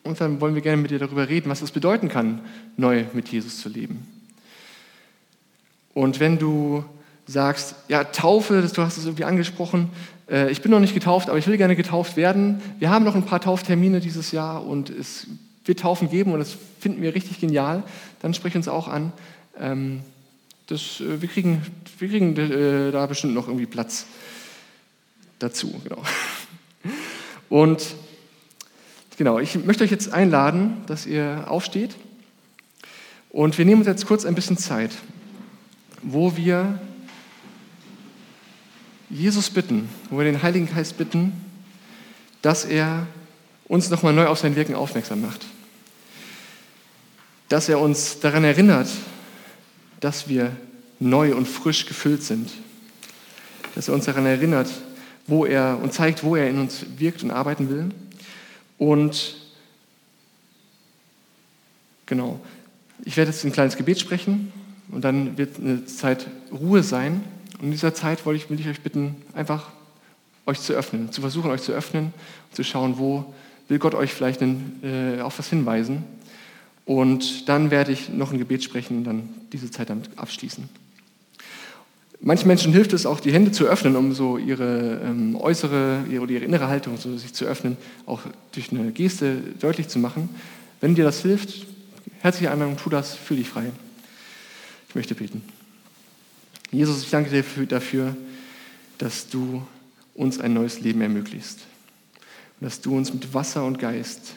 und dann wollen wir gerne mit dir darüber reden, was es bedeuten kann, neu mit Jesus zu leben. Und wenn du sagst, ja, Taufe, du hast es irgendwie angesprochen, äh, ich bin noch nicht getauft, aber ich will gerne getauft werden. Wir haben noch ein paar Tauftermine dieses Jahr und es wird Taufen geben und das finden wir richtig genial. Dann sprich uns auch an. Ähm, das, äh, wir kriegen, wir kriegen äh, da bestimmt noch irgendwie Platz dazu. Genau. Und Genau, ich möchte euch jetzt einladen, dass ihr aufsteht. Und wir nehmen uns jetzt kurz ein bisschen Zeit, wo wir Jesus bitten, wo wir den Heiligen Geist bitten, dass er uns nochmal neu auf sein Wirken aufmerksam macht. Dass er uns daran erinnert, dass wir neu und frisch gefüllt sind. Dass er uns daran erinnert, wo er und zeigt, wo er in uns wirkt und arbeiten will. Und genau, ich werde jetzt ein kleines Gebet sprechen und dann wird eine Zeit Ruhe sein Und in dieser Zeit wollte ich, will ich euch bitten, einfach euch zu öffnen, zu versuchen, euch zu öffnen und zu schauen, wo will Gott euch vielleicht in, äh, auf was hinweisen. Und dann werde ich noch ein Gebet sprechen und dann diese Zeit damit abschließen. Manchen Menschen hilft es auch, die Hände zu öffnen, um so ihre ähm, äußere ihre, oder ihre innere Haltung so sich zu öffnen, auch durch eine Geste deutlich zu machen. Wenn dir das hilft, herzliche Einladung, tu das, fühl dich frei. Ich möchte beten. Jesus, ich danke dir dafür, dass du uns ein neues Leben ermöglicht. Und dass du uns mit Wasser und Geist,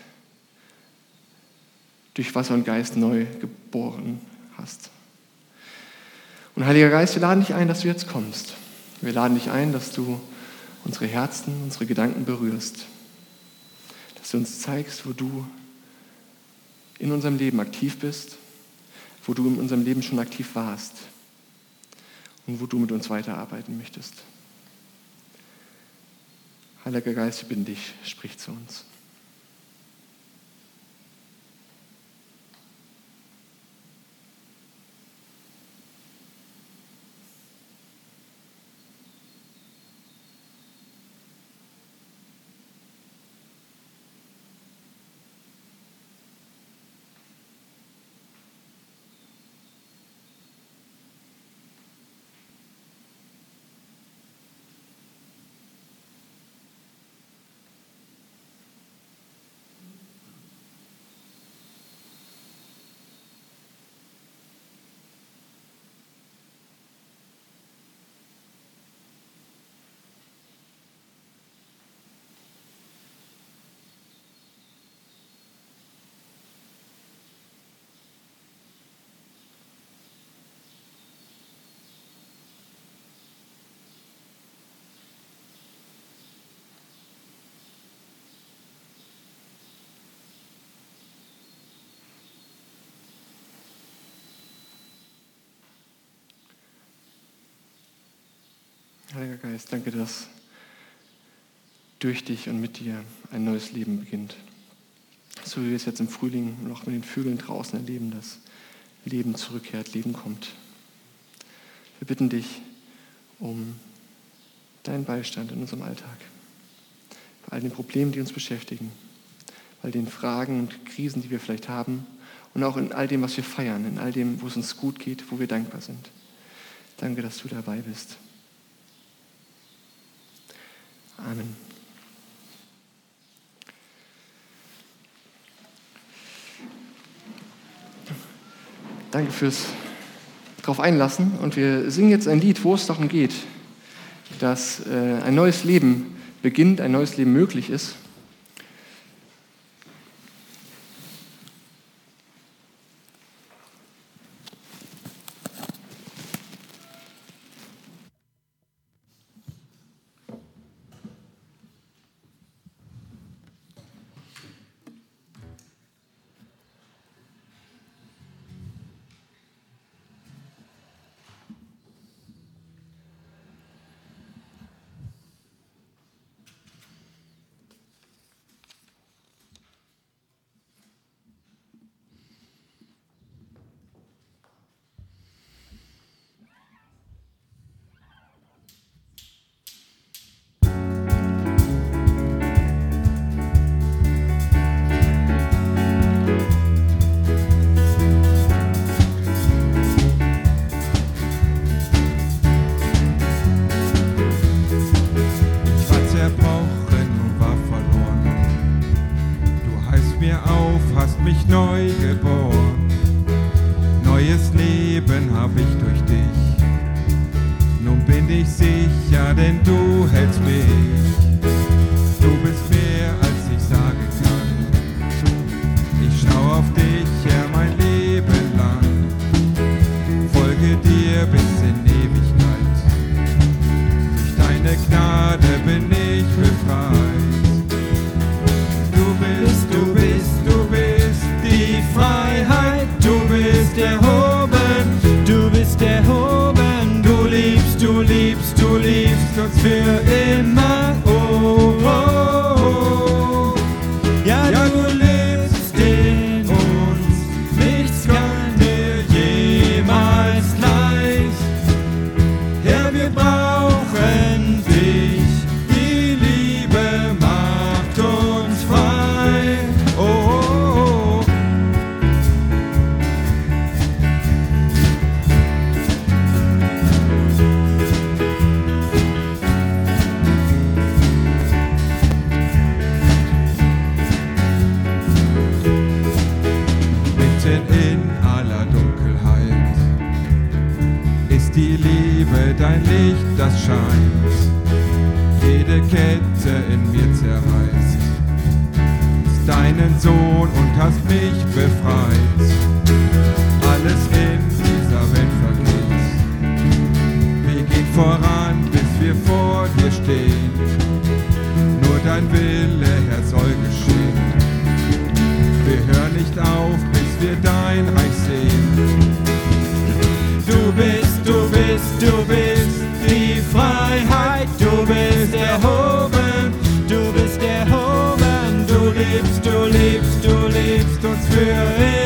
durch Wasser und Geist neu geboren hast. Und Heiliger Geist, wir laden dich ein, dass du jetzt kommst. Wir laden dich ein, dass du unsere Herzen, unsere Gedanken berührst. Dass du uns zeigst, wo du in unserem Leben aktiv bist, wo du in unserem Leben schon aktiv warst und wo du mit uns weiterarbeiten möchtest. Heiliger Geist, ich bin dich, sprich zu uns. Heiliger Geist, danke, dass durch dich und mit dir ein neues Leben beginnt. So wie wir es jetzt im Frühling noch mit den Vögeln draußen erleben, dass Leben zurückkehrt, Leben kommt. Wir bitten dich um deinen Beistand in unserem Alltag, bei all den Problemen, die uns beschäftigen, bei den Fragen und Krisen, die wir vielleicht haben und auch in all dem, was wir feiern, in all dem, wo es uns gut geht, wo wir dankbar sind. Danke, dass du dabei bist. Amen. Danke fürs darauf einlassen. Und wir singen jetzt ein Lied, wo es darum geht, dass äh, ein neues Leben beginnt, ein neues Leben möglich ist. Jede Kette in mir zerreißt. Deinen Sohn und hast mich befreit. Alles in dieser Welt vergeht. Wir gehen voran, bis wir vor dir stehen. Nur dein Wille, Herr, soll geschehen. Wir hören nicht auf, bis wir dein Reich sehen. Du bist, du bist, du bist Freiheit. Du bist erhoben, du bist erhoben. Du lebst, du lebst, du lebst uns für immer.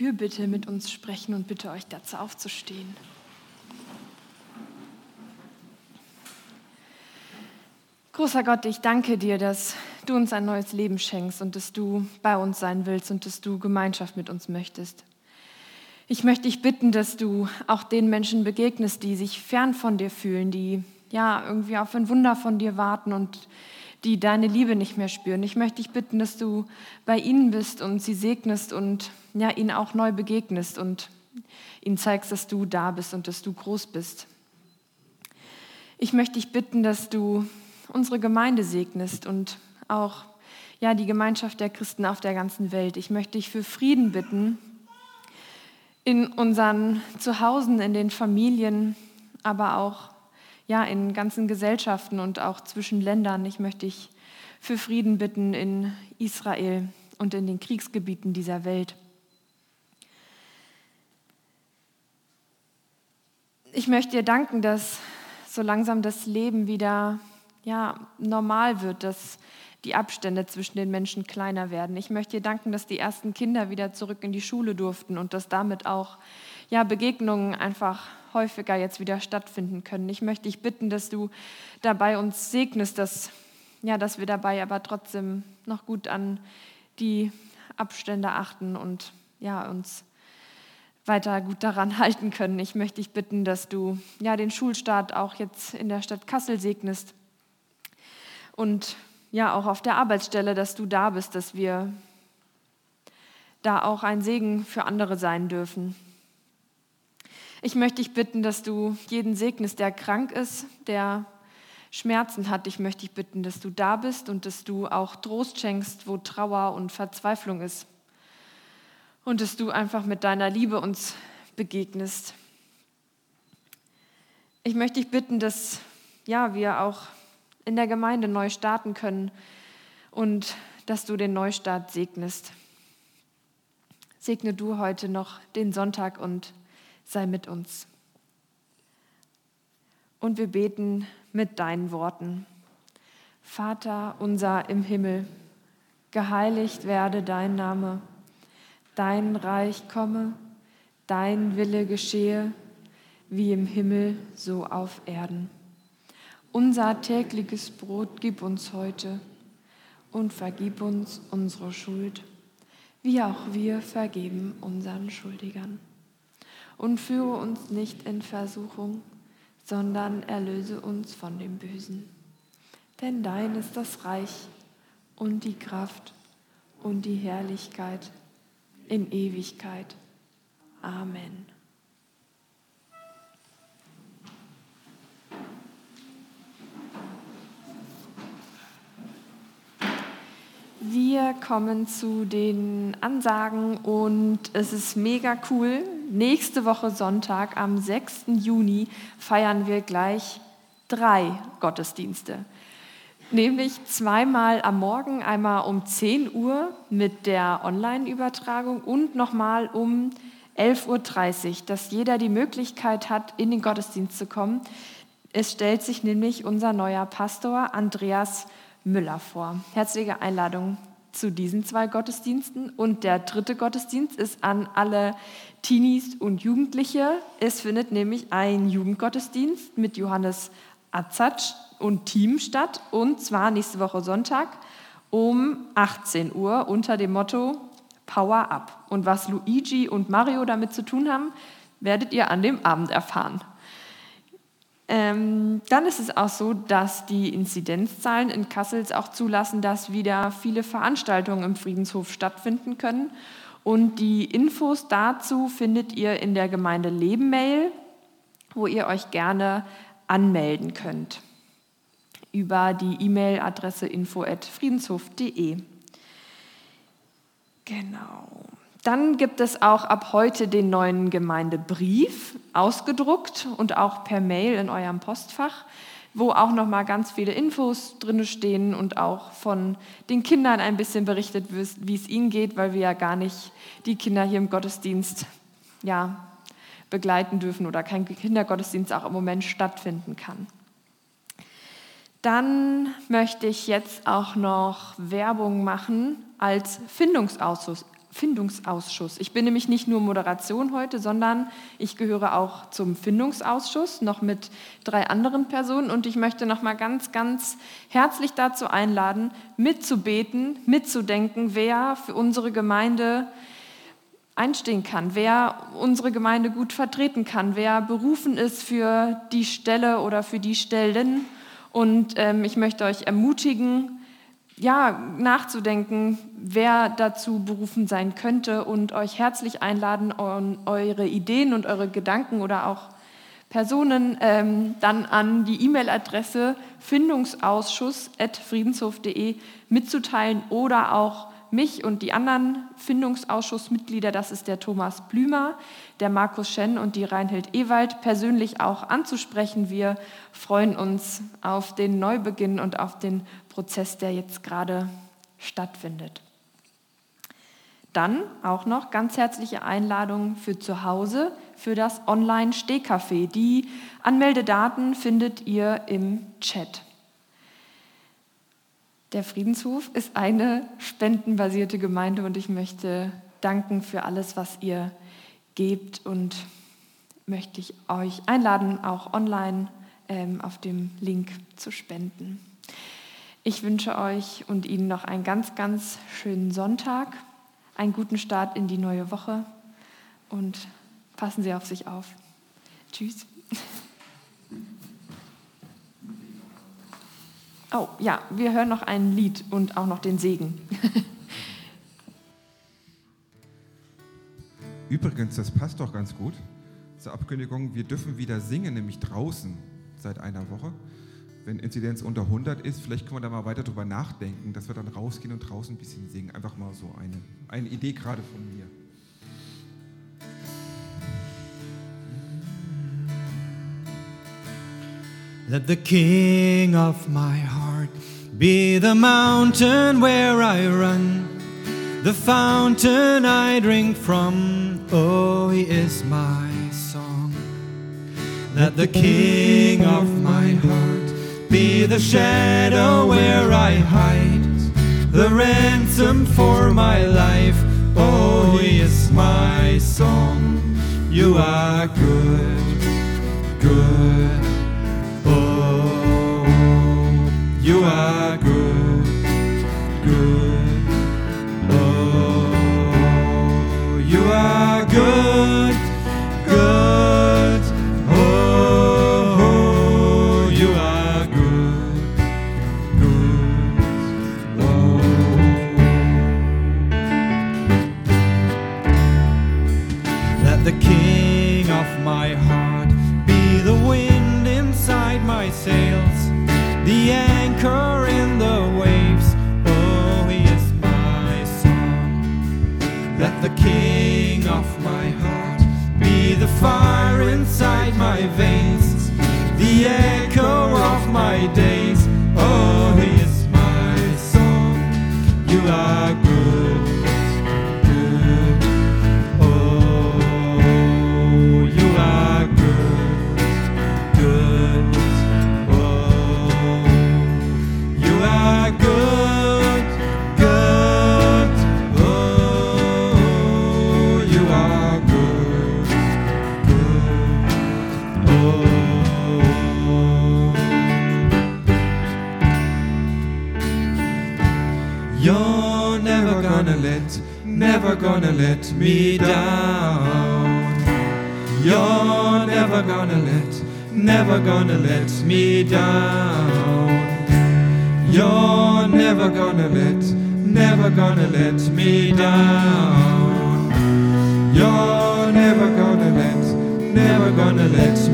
Fürbitte mit uns sprechen und bitte euch dazu aufzustehen. Großer Gott, ich danke dir, dass du uns ein neues Leben schenkst und dass du bei uns sein willst und dass du Gemeinschaft mit uns möchtest. Ich möchte dich bitten, dass du auch den Menschen begegnest, die sich fern von dir fühlen, die ja irgendwie auf ein Wunder von dir warten und die deine Liebe nicht mehr spüren. Ich möchte dich bitten, dass du bei ihnen bist und sie segnest und ja, ihnen auch neu begegnest und ihnen zeigst, dass du da bist und dass du groß bist. Ich möchte dich bitten, dass du unsere Gemeinde segnest und auch ja, die Gemeinschaft der Christen auf der ganzen Welt. Ich möchte dich für Frieden bitten in unseren Zuhausen, in den Familien, aber auch ja, in ganzen Gesellschaften und auch zwischen Ländern. Ich möchte dich für Frieden bitten in Israel und in den Kriegsgebieten dieser Welt. Ich möchte dir danken, dass so langsam das Leben wieder ja, normal wird, dass die Abstände zwischen den Menschen kleiner werden. Ich möchte dir danken, dass die ersten Kinder wieder zurück in die Schule durften und dass damit auch ja, Begegnungen einfach häufiger jetzt wieder stattfinden können. Ich möchte dich bitten, dass du dabei uns segnest, dass, ja, dass wir dabei aber trotzdem noch gut an die Abstände achten und ja, uns weiter gut daran halten können. Ich möchte dich bitten, dass du ja, den Schulstart auch jetzt in der Stadt Kassel segnest und ja auch auf der Arbeitsstelle, dass du da bist, dass wir da auch ein Segen für andere sein dürfen. Ich möchte dich bitten, dass du jeden segnest, der krank ist, der Schmerzen hat. Ich möchte dich bitten, dass du da bist und dass du auch Trost schenkst, wo Trauer und Verzweiflung ist. Und dass du einfach mit deiner Liebe uns begegnest. Ich möchte dich bitten, dass ja, wir auch in der Gemeinde neu starten können und dass du den Neustart segnest. Segne du heute noch den Sonntag und sei mit uns. Und wir beten mit deinen Worten. Vater unser im Himmel, geheiligt werde dein Name, dein Reich komme, dein Wille geschehe, wie im Himmel so auf Erden. Unser tägliches Brot gib uns heute und vergib uns unsere Schuld, wie auch wir vergeben unseren Schuldigern. Und führe uns nicht in Versuchung, sondern erlöse uns von dem Bösen. Denn dein ist das Reich und die Kraft und die Herrlichkeit in Ewigkeit. Amen. Wir kommen zu den Ansagen und es ist mega cool. Nächste Woche Sonntag am 6. Juni feiern wir gleich drei Gottesdienste. Nämlich zweimal am Morgen, einmal um 10 Uhr mit der Online-Übertragung und nochmal um 11.30 Uhr, dass jeder die Möglichkeit hat, in den Gottesdienst zu kommen. Es stellt sich nämlich unser neuer Pastor Andreas Müller vor. Herzliche Einladung zu diesen zwei Gottesdiensten. Und der dritte Gottesdienst ist an alle Teenies und Jugendliche. Es findet nämlich ein Jugendgottesdienst mit Johannes Azatsch und Team statt. Und zwar nächste Woche Sonntag um 18 Uhr unter dem Motto Power Up. Und was Luigi und Mario damit zu tun haben, werdet ihr an dem Abend erfahren. Ähm, dann ist es auch so, dass die Inzidenzzahlen in Kassel auch zulassen, dass wieder viele Veranstaltungen im Friedenshof stattfinden können. Und die Infos dazu findet ihr in der Gemeinde Leben-Mail, wo ihr euch gerne anmelden könnt über die E-Mail-Adresse info@friedenshof.de. Genau. Dann gibt es auch ab heute den neuen Gemeindebrief, ausgedruckt und auch per Mail in eurem Postfach, wo auch noch mal ganz viele Infos drin stehen und auch von den Kindern ein bisschen berichtet wird, wie es ihnen geht, weil wir ja gar nicht die Kinder hier im Gottesdienst ja, begleiten dürfen oder kein Kindergottesdienst auch im Moment stattfinden kann. Dann möchte ich jetzt auch noch Werbung machen als Findungsausschuss. Findungsausschuss. Ich bin nämlich nicht nur Moderation heute, sondern ich gehöre auch zum Findungsausschuss, noch mit drei anderen Personen. Und ich möchte noch mal ganz, ganz herzlich dazu einladen, mitzubeten, mitzudenken, wer für unsere Gemeinde einstehen kann, wer unsere Gemeinde gut vertreten kann, wer berufen ist für die Stelle oder für die Stellen. Und ähm, ich möchte euch ermutigen, ja, nachzudenken, wer dazu berufen sein könnte und euch herzlich einladen, eure Ideen und eure Gedanken oder auch Personen ähm, dann an die E-Mail-Adresse findungsausschuss.friedenshof.de mitzuteilen oder auch mich und die anderen Findungsausschussmitglieder, das ist der Thomas Blümer, der Markus Schen und die Reinhild Ewald, persönlich auch anzusprechen. Wir freuen uns auf den Neubeginn und auf den Prozess, der jetzt gerade stattfindet. Dann auch noch ganz herzliche Einladung für zu Hause für das Online-Stehcafé. Die Anmeldedaten findet ihr im Chat. Der Friedenshof ist eine spendenbasierte Gemeinde und ich möchte danken für alles, was ihr gebt und möchte ich euch einladen, auch online ähm, auf dem Link zu spenden. Ich wünsche euch und Ihnen noch einen ganz, ganz schönen Sonntag, einen guten Start in die neue Woche und passen Sie auf sich auf. Tschüss. Oh ja, wir hören noch ein Lied und auch noch den Segen. Übrigens, das passt doch ganz gut zur Abkündigung. Wir dürfen wieder singen, nämlich draußen seit einer Woche. Wenn Inzidenz unter 100 ist, vielleicht können wir da mal weiter drüber nachdenken, dass wir dann rausgehen und draußen ein bisschen singen. Einfach mal so eine, eine Idee gerade von mir. Let the king of my heart be the mountain where I run, the fountain I drink from. Oh, he is my song. Let the king of my heart be the shadow where I hide, the ransom for my life. Oh, he is my song. You are good, good. Oh, you are good, good. Oh, you are good, good. fire inside my veins, the echo of my days. gonna let me down. You're never gonna let, never gonna let me down. You're never gonna let, never gonna let me down. You're never gonna let, never gonna let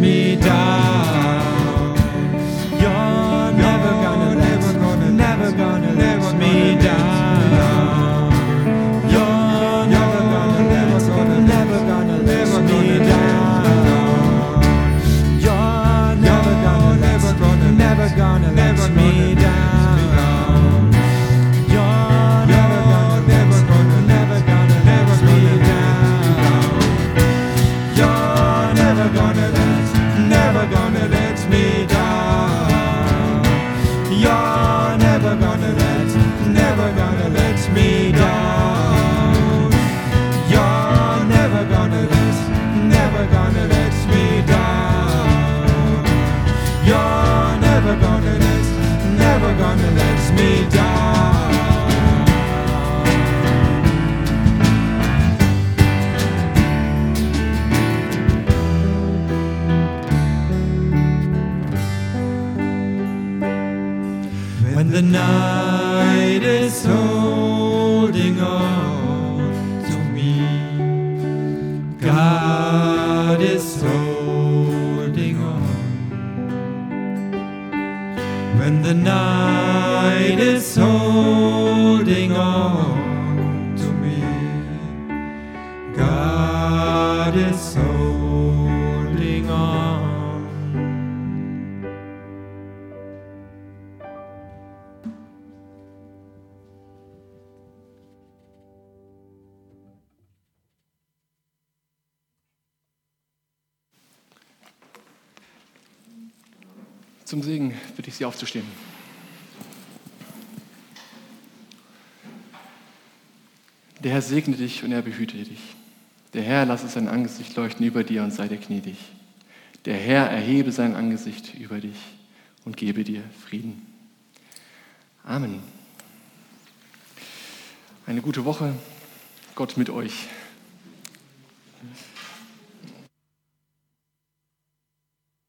segne dich und er behüte dich. Der Herr lasse sein Angesicht leuchten über dir und sei dir gnädig. Der Herr erhebe sein Angesicht über dich und gebe dir Frieden. Amen. Eine gute Woche. Gott mit euch.